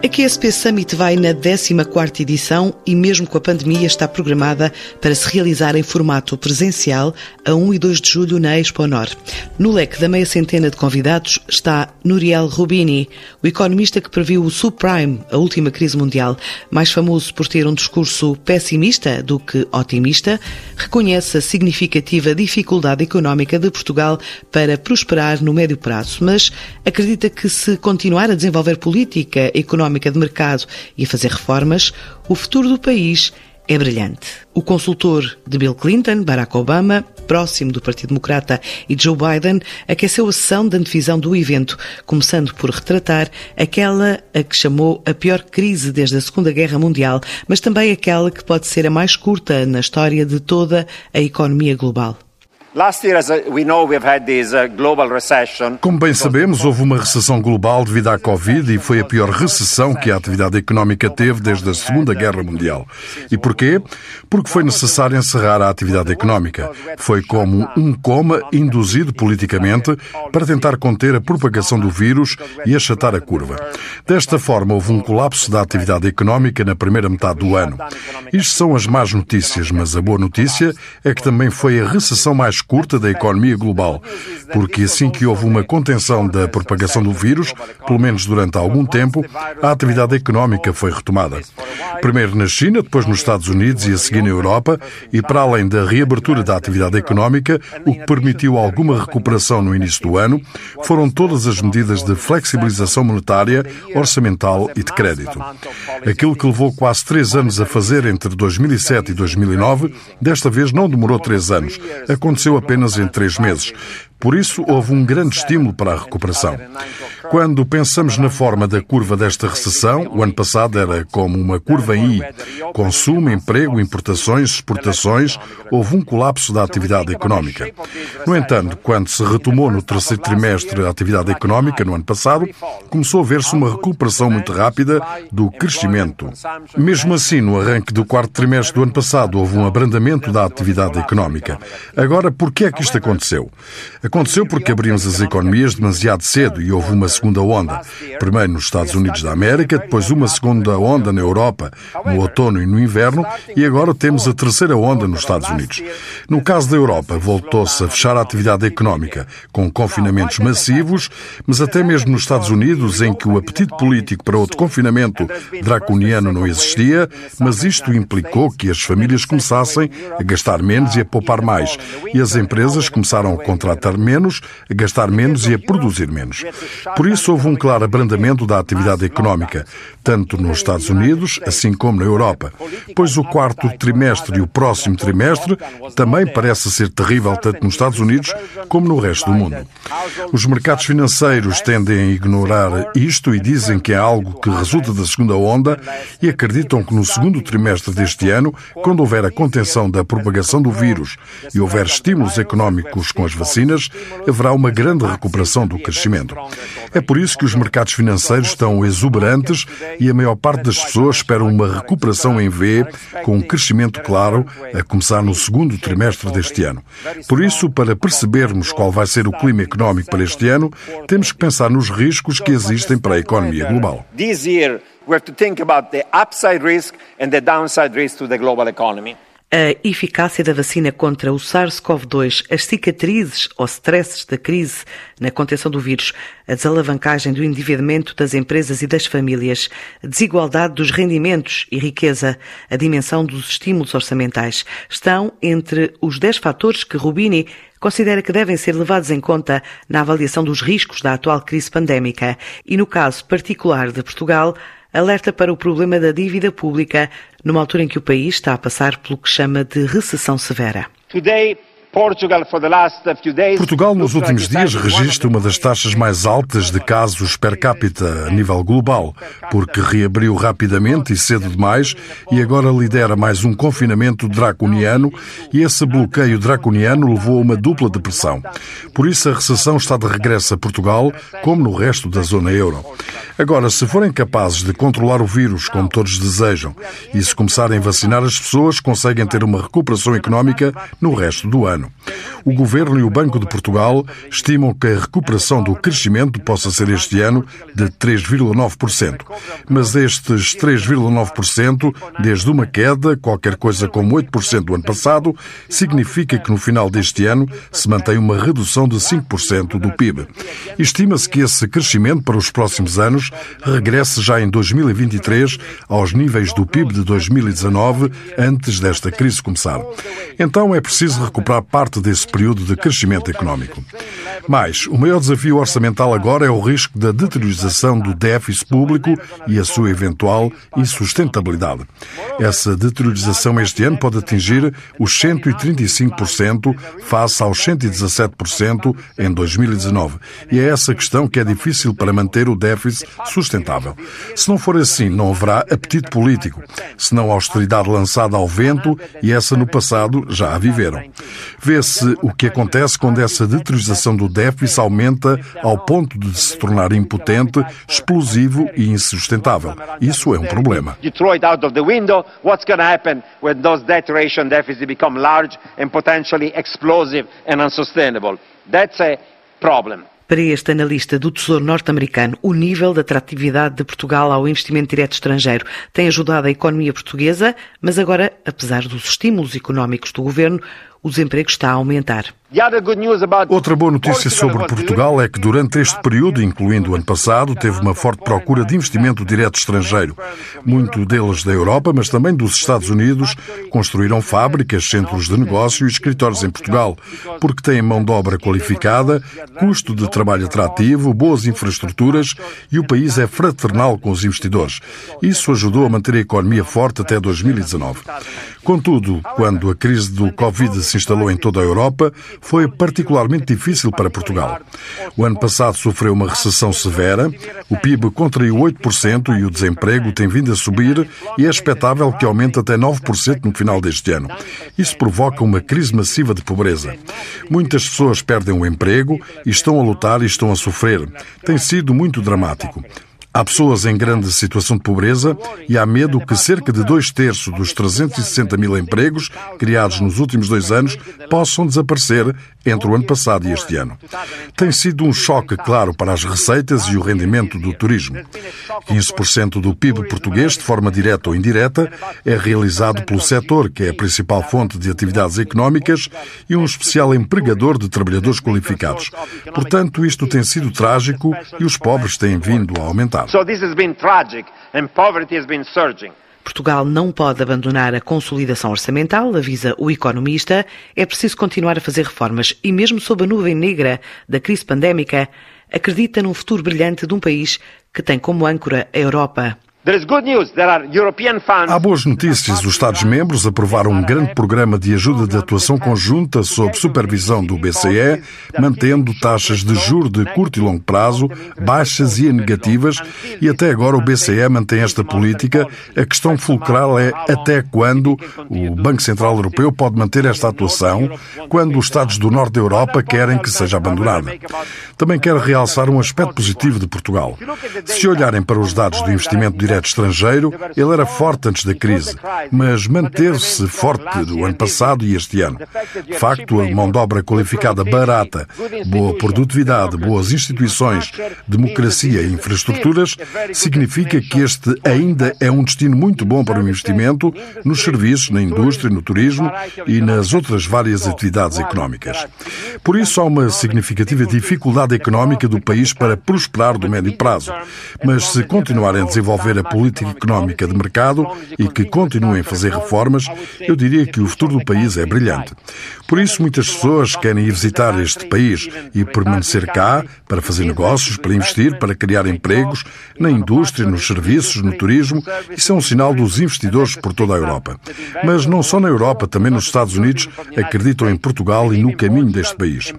A QSP Summit vai na 14ª edição e mesmo com a pandemia está programada para se realizar em formato presencial a 1 e 2 de julho na Expo Nor. No leque da meia centena de convidados está Nuriel Rubini, o economista que previu o subprime, a última crise mundial, mais famoso por ter um discurso pessimista do que otimista, reconhece a significativa dificuldade económica de Portugal para prosperar no médio prazo, mas acredita que se continuar a desenvolver política económica económica de mercado e a fazer reformas, o futuro do país é brilhante. O consultor de Bill Clinton, Barack Obama, próximo do Partido Democrata e Joe Biden, aqueceu a sessão de antevisão do evento, começando por retratar aquela a que chamou a pior crise desde a Segunda Guerra Mundial, mas também aquela que pode ser a mais curta na história de toda a economia global. Como bem sabemos, houve uma recessão global devido à Covid e foi a pior recessão que a atividade económica teve desde a Segunda Guerra Mundial. E porquê? Porque foi necessário encerrar a atividade económica. Foi como um coma induzido politicamente para tentar conter a propagação do vírus e achatar a curva. Desta forma, houve um colapso da atividade económica na primeira metade do ano. Isto são as más notícias, mas a boa notícia é que também foi a recessão mais curta da economia global, porque assim que houve uma contenção da propagação do vírus, pelo menos durante algum tempo, a atividade económica foi retomada. Primeiro na China, depois nos Estados Unidos e a seguir na Europa, e para além da reabertura da atividade económica, o que permitiu alguma recuperação no início do ano, foram todas as medidas de flexibilização monetária, orçamental e de crédito. Aquilo que levou quase três anos a fazer entre 2007 e 2009, desta vez não demorou três anos. Aconteceu apenas em três meses. Por isso, houve um grande estímulo para a recuperação. Quando pensamos na forma da curva desta recessão, o ano passado era como uma curva em I. Consumo, emprego, importações, exportações, houve um colapso da atividade económica. No entanto, quando se retomou no terceiro trimestre a atividade económica, no ano passado, começou a ver-se uma recuperação muito rápida do crescimento. Mesmo assim, no arranque do quarto trimestre do ano passado, houve um abrandamento da atividade económica. Agora, por que é que isto aconteceu? Aconteceu porque abrimos as economias demasiado cedo e houve uma segunda onda. Primeiro nos Estados Unidos da América, depois uma segunda onda na Europa, no outono e no inverno, e agora temos a terceira onda nos Estados Unidos. No caso da Europa, voltou-se a fechar a atividade económica, com confinamentos massivos, mas até mesmo nos Estados Unidos, em que o apetite político para outro confinamento draconiano não existia, mas isto implicou que as famílias começassem a gastar menos e a poupar mais, e as empresas começaram a contratar menos, a gastar menos e a produzir menos. Por isso, houve um claro abrandamento da atividade económica, tanto nos Estados Unidos, assim como na Europa. Pois o quarto trimestre e o próximo trimestre também parece ser terrível tanto nos Estados Unidos como no resto do mundo. Os mercados financeiros tendem a ignorar isto e dizem que é algo que resulta da segunda onda e acreditam que no segundo trimestre deste ano, quando houver a contenção da propagação do vírus e houver estímulos económicos com as vacinas, haverá uma grande recuperação do crescimento. É por isso que os mercados financeiros estão exuberantes e a maior parte das pessoas esperam uma recuperação em V, com um crescimento claro, a começar no segundo trimestre deste ano. Por isso, para percebermos qual vai ser o clima económico para este ano, temos que pensar nos riscos que existem para a economia global. we have to think about the upside risk and the downside risk to the global economy a eficácia da vacina contra o SARS-CoV-2, as cicatrizes ou stresses da crise na contenção do vírus, a desalavancagem do endividamento das empresas e das famílias, a desigualdade dos rendimentos e riqueza, a dimensão dos estímulos orçamentais, estão entre os 10 fatores que Rubini considera que devem ser levados em conta na avaliação dos riscos da atual crise pandémica. E, no caso particular de Portugal, alerta para o problema da dívida pública, numa altura em que o país está a passar pelo que chama de recessão severa. Today, Portugal, nos últimos dias, registra uma das taxas mais altas de casos per capita a nível global, porque reabriu rapidamente e cedo demais e agora lidera mais um confinamento draconiano e esse bloqueio draconiano levou a uma dupla depressão. Por isso, a recessão está de regresso a Portugal, como no resto da zona euro. Agora, se forem capazes de controlar o vírus, como todos desejam, e se começarem a vacinar as pessoas, conseguem ter uma recuperação económica no resto do ano. Ano. O Governo e o Banco de Portugal estimam que a recuperação do crescimento possa ser este ano de 3,9%. Mas estes 3,9%, desde uma queda, qualquer coisa como 8% do ano passado, significa que no final deste ano se mantém uma redução de 5% do PIB. Estima-se que esse crescimento para os próximos anos regresse já em 2023 aos níveis do PIB de 2019, antes desta crise começar. Então é preciso recuperar parte desse período de crescimento económico. Mas o maior desafio orçamental agora é o risco da deteriorização do déficit público e a sua eventual insustentabilidade. Essa deteriorização este ano pode atingir os 135% face aos 117% em 2019. E é essa questão que é difícil para manter o déficit sustentável. Se não for assim, não haverá apetite político, senão austeridade lançada ao vento e essa no passado já a viveram. Vê-se o que acontece quando essa deteriorização do déficit aumenta ao ponto de se tornar impotente, explosivo e insustentável. Isso é um problema. Para este analista do Tesouro norte-americano, o nível de atratividade de Portugal ao investimento direto estrangeiro tem ajudado a economia portuguesa, mas agora, apesar dos estímulos económicos do governo, o desemprego está a aumentar. Outra boa notícia sobre Portugal é que durante este período, incluindo o ano passado, teve uma forte procura de investimento direto estrangeiro. Muito deles da Europa, mas também dos Estados Unidos, construíram fábricas, centros de negócio e escritórios em Portugal, porque têm mão de obra qualificada, custo de trabalho atrativo, boas infraestruturas e o país é fraternal com os investidores. Isso ajudou a manter a economia forte até 2019. Contudo, quando a crise do Covid se instalou em toda a Europa, foi particularmente difícil para Portugal. O ano passado sofreu uma recessão severa, o PIB contraiu 8% e o desemprego tem vindo a subir e é expectável que aumente até 9% no final deste ano. Isso provoca uma crise massiva de pobreza. Muitas pessoas perdem o emprego e estão a lutar e estão a sofrer. Tem sido muito dramático. Há pessoas em grande situação de pobreza e há medo que cerca de dois terços dos 360 mil empregos criados nos últimos dois anos possam desaparecer entre o ano passado e este ano. Tem sido um choque claro para as receitas e o rendimento do turismo. 15% do PIB português, de forma direta ou indireta, é realizado pelo setor, que é a principal fonte de atividades económicas e um especial empregador de trabalhadores qualificados. Portanto, isto tem sido trágico e os pobres têm vindo a aumentar. So this has been tragic and poverty has been surging. Portugal não pode abandonar a consolidação orçamental, avisa o economista. É preciso continuar a fazer reformas e, mesmo sob a nuvem negra da crise pandémica, acredita num futuro brilhante de um país que tem como âncora a Europa. Há boas notícias. Os Estados-membros aprovaram um grande programa de ajuda de atuação conjunta sob supervisão do BCE, mantendo taxas de juro de curto e longo prazo baixas e negativas, e até agora o BCE mantém esta política. A questão fulcral é até quando o Banco Central Europeu pode manter esta atuação, quando os Estados do Norte da Europa querem que seja abandonada. Também quero realçar um aspecto positivo de Portugal. Se olharem para os dados do investimento direto direto estrangeiro, ele era forte antes da crise, mas manter-se forte do ano passado e este ano. De facto, a mão de obra qualificada barata, boa produtividade, boas instituições, democracia e infraestruturas, significa que este ainda é um destino muito bom para o investimento nos serviços, na indústria, no turismo e nas outras várias atividades económicas. Por isso, há uma significativa dificuldade económica do país para prosperar do médio prazo. Mas se continuarem a desenvolver a política económica de mercado e que continuem a fazer reformas, eu diria que o futuro do país é brilhante. Por isso, muitas pessoas querem ir visitar este país e permanecer cá para fazer negócios, para investir, para criar empregos na indústria, nos serviços, no turismo. Isso é um sinal dos investidores por toda a Europa. Mas não só na Europa, também nos Estados Unidos acreditam em Portugal e no caminho deste país.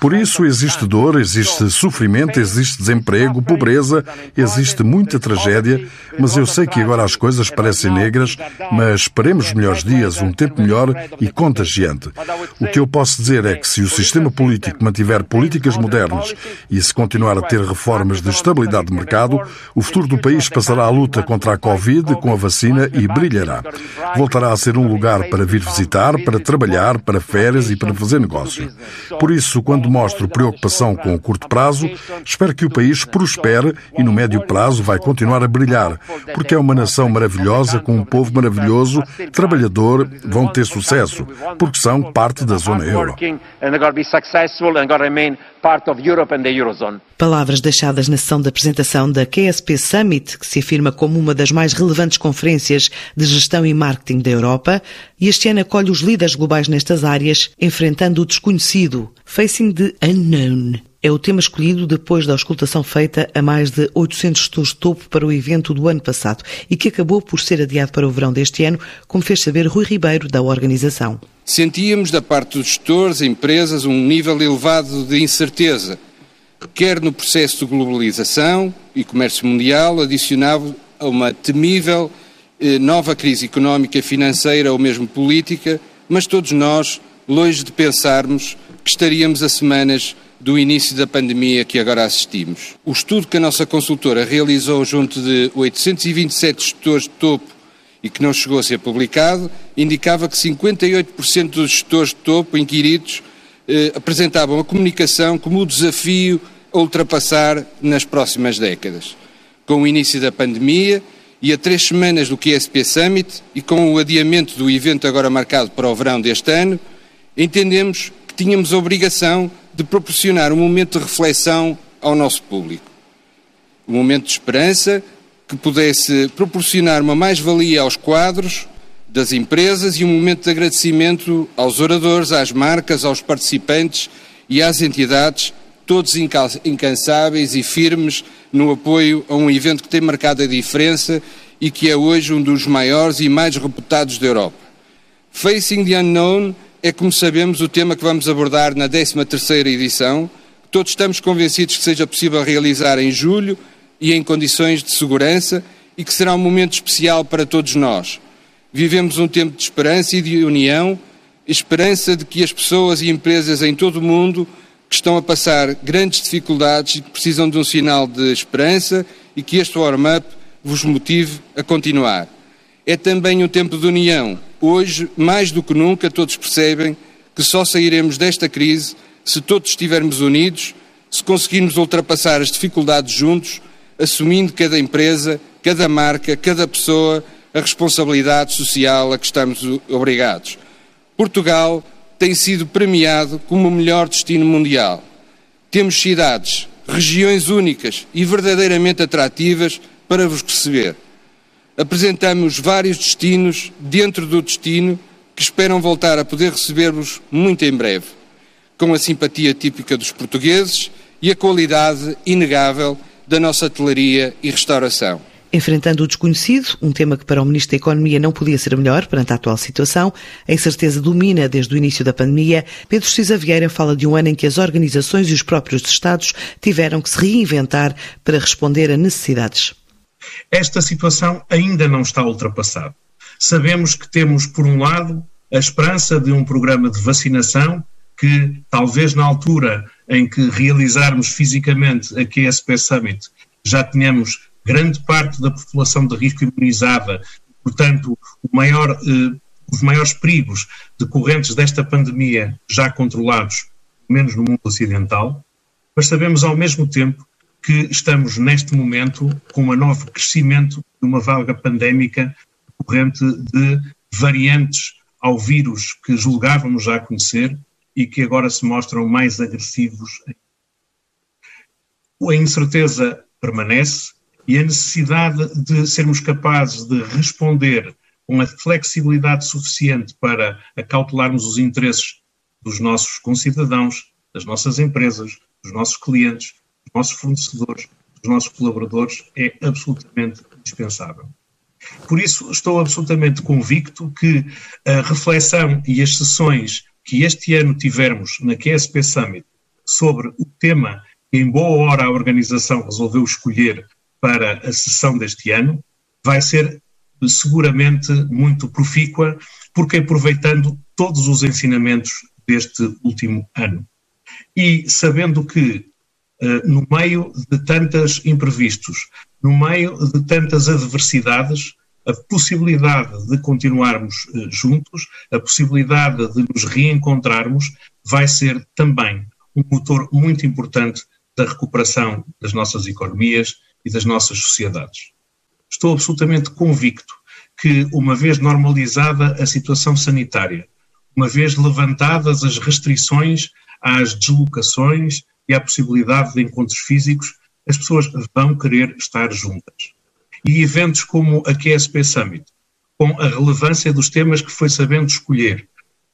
Por isso, existe dor, existe sofrimento, existe desemprego, pobreza, existe muita tragédia mas eu sei que agora as coisas parecem negras, mas esperemos melhores dias, um tempo melhor e contagiante. O que eu posso dizer é que se o sistema político mantiver políticas modernas e se continuar a ter reformas de estabilidade de mercado, o futuro do país passará à luta contra a Covid com a vacina e brilhará. Voltará a ser um lugar para vir visitar, para trabalhar, para férias e para fazer negócio. Por isso, quando mostro preocupação com o curto prazo, espero que o país prospere e no médio prazo vai continuar a brilhar, porque é uma nação maravilhosa, com um povo maravilhoso, trabalhador, vão ter sucesso, porque são parte da zona euro. Palavras deixadas na sessão de apresentação da QSP Summit, que se afirma como uma das mais relevantes conferências de gestão e marketing da Europa, e este ano acolhe os líderes globais nestas áreas, enfrentando o desconhecido, Facing the Unknown. É o tema escolhido depois da auscultação feita a mais de 800 gestores de topo para o evento do ano passado e que acabou por ser adiado para o verão deste ano, como fez saber Rui Ribeiro, da organização. Sentíamos da parte dos gestores, empresas, um nível elevado de incerteza, quer no processo de globalização e comércio mundial, adicionado a uma temível eh, nova crise económica, financeira ou mesmo política, mas todos nós, longe de pensarmos que estaríamos a semanas do início da pandemia que agora assistimos. O estudo que a nossa consultora realizou junto de 827 gestores de topo e que não chegou a ser publicado, indicava que 58% dos gestores de topo inquiridos eh, apresentavam a comunicação como o desafio a ultrapassar nas próximas décadas. Com o início da pandemia e a três semanas do QSP Summit e com o adiamento do evento agora marcado para o verão deste ano, entendemos que tínhamos a obrigação de proporcionar um momento de reflexão ao nosso público. Um momento de esperança que pudesse proporcionar uma mais-valia aos quadros das empresas e um momento de agradecimento aos oradores, às marcas, aos participantes e às entidades, todos incansáveis e firmes no apoio a um evento que tem marcado a diferença e que é hoje um dos maiores e mais reputados da Europa. Facing the Unknown é, como sabemos, o tema que vamos abordar na 13ª edição. Todos estamos convencidos que seja possível realizar em julho, e em condições de segurança e que será um momento especial para todos nós. Vivemos um tempo de esperança e de união, esperança de que as pessoas e empresas em todo o mundo que estão a passar grandes dificuldades e que precisam de um sinal de esperança e que este warm-up vos motive a continuar. É também um tempo de união. Hoje, mais do que nunca, todos percebem que só sairemos desta crise se todos estivermos unidos, se conseguirmos ultrapassar as dificuldades juntos assumindo cada empresa, cada marca, cada pessoa a responsabilidade social a que estamos obrigados. Portugal tem sido premiado como o melhor destino mundial. Temos cidades, regiões únicas e verdadeiramente atrativas para vos receber. Apresentamos vários destinos dentro do destino que esperam voltar a poder receber-vos muito em breve, com a simpatia típica dos portugueses e a qualidade inegável da nossa hotelaria e restauração. Enfrentando o desconhecido, um tema que para o Ministro da Economia não podia ser melhor perante a atual situação, a incerteza domina desde o início da pandemia. Pedro Cisa Vieira fala de um ano em que as organizações e os próprios Estados tiveram que se reinventar para responder a necessidades. Esta situação ainda não está ultrapassada. Sabemos que temos, por um lado, a esperança de um programa de vacinação que, talvez na altura em que realizarmos fisicamente a QSP Summit, já tenhamos grande parte da população de risco imunizada, portanto, maior, eh, os maiores perigos decorrentes desta pandemia já controlados, menos no mundo ocidental, mas sabemos ao mesmo tempo que estamos neste momento com um novo crescimento de uma vaga pandémica decorrente de variantes ao vírus que julgávamos já conhecer e que agora se mostram mais agressivos. A incerteza permanece e a necessidade de sermos capazes de responder com a flexibilidade suficiente para acautelarmos os interesses dos nossos concidadãos, das nossas empresas, dos nossos clientes, dos nossos fornecedores, dos nossos colaboradores é absolutamente indispensável. Por isso, estou absolutamente convicto que a reflexão e as sessões que este ano tivermos na QSP Summit sobre o tema que em boa hora a organização resolveu escolher para a sessão deste ano, vai ser seguramente muito profícua, porque aproveitando todos os ensinamentos deste último ano. E sabendo que, no meio de tantos imprevistos, no meio de tantas adversidades, a possibilidade de continuarmos eh, juntos, a possibilidade de nos reencontrarmos, vai ser também um motor muito importante da recuperação das nossas economias e das nossas sociedades. Estou absolutamente convicto que, uma vez normalizada a situação sanitária, uma vez levantadas as restrições às deslocações e à possibilidade de encontros físicos, as pessoas vão querer estar juntas. E eventos como a QSP Summit, com a relevância dos temas que foi sabendo escolher,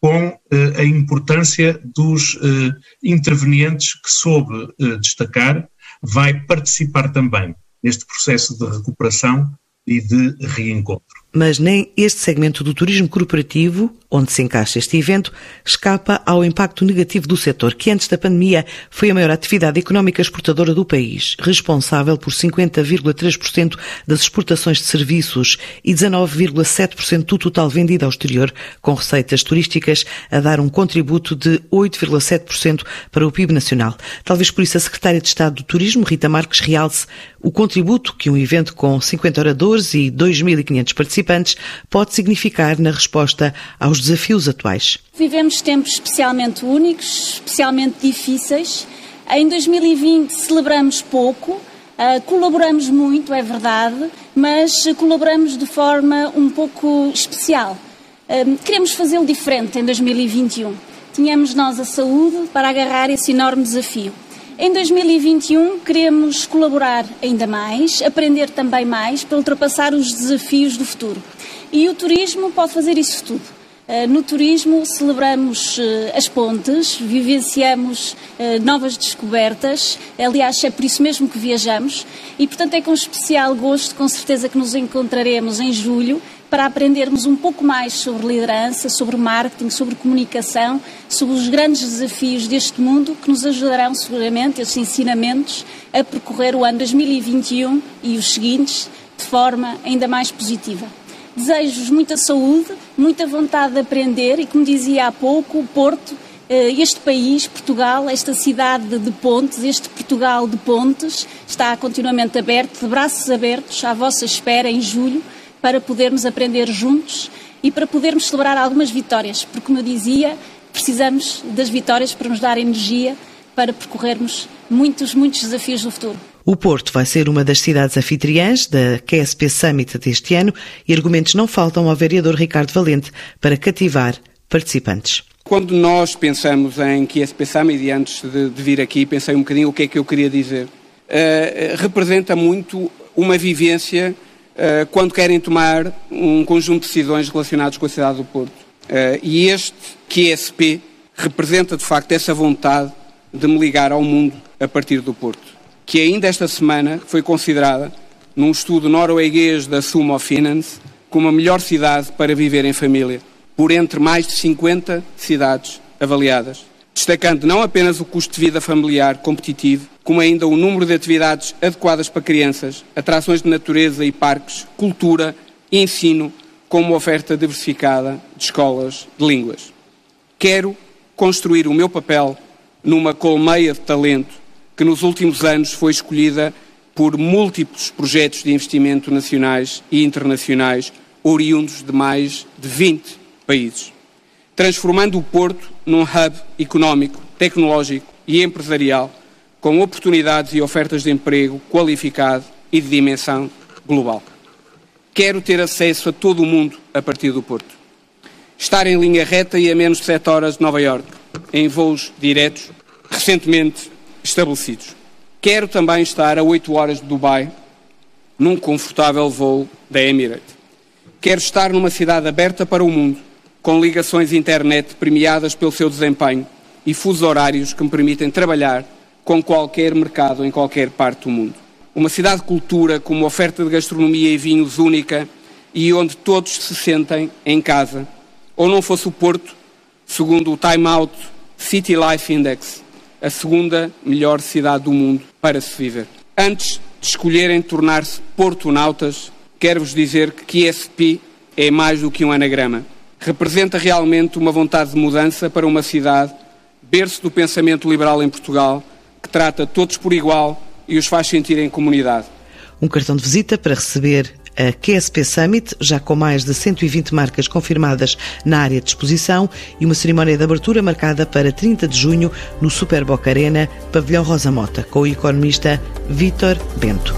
com eh, a importância dos eh, intervenientes que soube eh, destacar, vai participar também neste processo de recuperação e de reencontro. Mas nem este segmento do turismo corporativo, onde se encaixa este evento, escapa ao impacto negativo do setor, que antes da pandemia foi a maior atividade económica exportadora do país, responsável por 50,3% das exportações de serviços e 19,7% do total vendido ao exterior, com receitas turísticas a dar um contributo de 8,7% para o PIB nacional. Talvez por isso a Secretária de Estado do Turismo, Rita Marques, realce o contributo que um evento com 50 oradores e 2.500 participantes pode significar na resposta aos desafios atuais. Vivemos tempos especialmente únicos, especialmente difíceis. Em 2020 celebramos pouco, Uh, colaboramos muito, é verdade, mas colaboramos de forma um pouco especial. Uh, queremos fazê-lo diferente em 2021. Tínhamos nós a saúde para agarrar esse enorme desafio. Em 2021 queremos colaborar ainda mais, aprender também mais para ultrapassar os desafios do futuro. E o turismo pode fazer isso tudo. Eh, no turismo celebramos eh, as pontes, vivenciamos eh, novas descobertas, aliás, é por isso mesmo que viajamos e, portanto, é com especial gosto, com certeza, que nos encontraremos em julho para aprendermos um pouco mais sobre liderança, sobre marketing, sobre comunicação, sobre os grandes desafios deste mundo que nos ajudarão seguramente, esses ensinamentos, a percorrer o ano 2021 e os seguintes de forma ainda mais positiva. Desejo-vos muita saúde, muita vontade de aprender e, como dizia há pouco, o Porto, eh, este país, Portugal, esta cidade de pontes, este Portugal de pontes, está continuamente aberto, de braços abertos, à vossa espera em julho para podermos aprender juntos e para podermos celebrar algumas vitórias, porque, como eu dizia, precisamos das vitórias para nos dar energia para percorrermos muitos, muitos desafios do futuro. O Porto vai ser uma das cidades anfitriãs da QSP Summit deste ano e argumentos não faltam ao vereador Ricardo Valente para cativar participantes. Quando nós pensamos em QSP Summit, e antes de, de vir aqui, pensei um bocadinho o que é que eu queria dizer. Uh, representa muito uma vivência eh, quando querem tomar um conjunto de decisões relacionadas com a cidade do Porto. Eh, e este QSP representa, de facto, essa vontade de me ligar ao mundo a partir do Porto, que ainda esta semana foi considerada, num estudo norueguês da Sumo Finance, como a melhor cidade para viver em família, por entre mais de 50 cidades avaliadas destacando não apenas o custo de vida familiar competitivo, como ainda o número de atividades adequadas para crianças, atrações de natureza e parques, cultura e ensino, com uma oferta diversificada de escolas de línguas. Quero construir o meu papel numa colmeia de talento que nos últimos anos foi escolhida por múltiplos projetos de investimento nacionais e internacionais, oriundos de mais de 20 países transformando o Porto num hub económico, tecnológico e empresarial, com oportunidades e ofertas de emprego qualificado e de dimensão global. Quero ter acesso a todo o mundo a partir do Porto. Estar em linha reta e a menos de 7 horas de Nova Iorque, em voos diretos, recentemente estabelecidos. Quero também estar a 8 horas de Dubai, num confortável voo da Emirates. Quero estar numa cidade aberta para o mundo, com ligações internet premiadas pelo seu desempenho e fusos horários que me permitem trabalhar com qualquer mercado em qualquer parte do mundo. Uma cidade de cultura com uma oferta de gastronomia e vinhos única e onde todos se sentem em casa. Ou não fosse o Porto, segundo o Time Out City Life Index, a segunda melhor cidade do mundo para se viver. Antes de escolherem tornar-se portonautas, quero-vos dizer que ESP é mais do que um anagrama. Representa realmente uma vontade de mudança para uma cidade, berço do pensamento liberal em Portugal, que trata todos por igual e os faz sentir em comunidade. Um cartão de visita para receber a QSP Summit, já com mais de 120 marcas confirmadas na área de exposição e uma cerimónia de abertura marcada para 30 de junho no Super Boca Arena, Pavilhão Rosa Mota, com o economista Vítor Bento.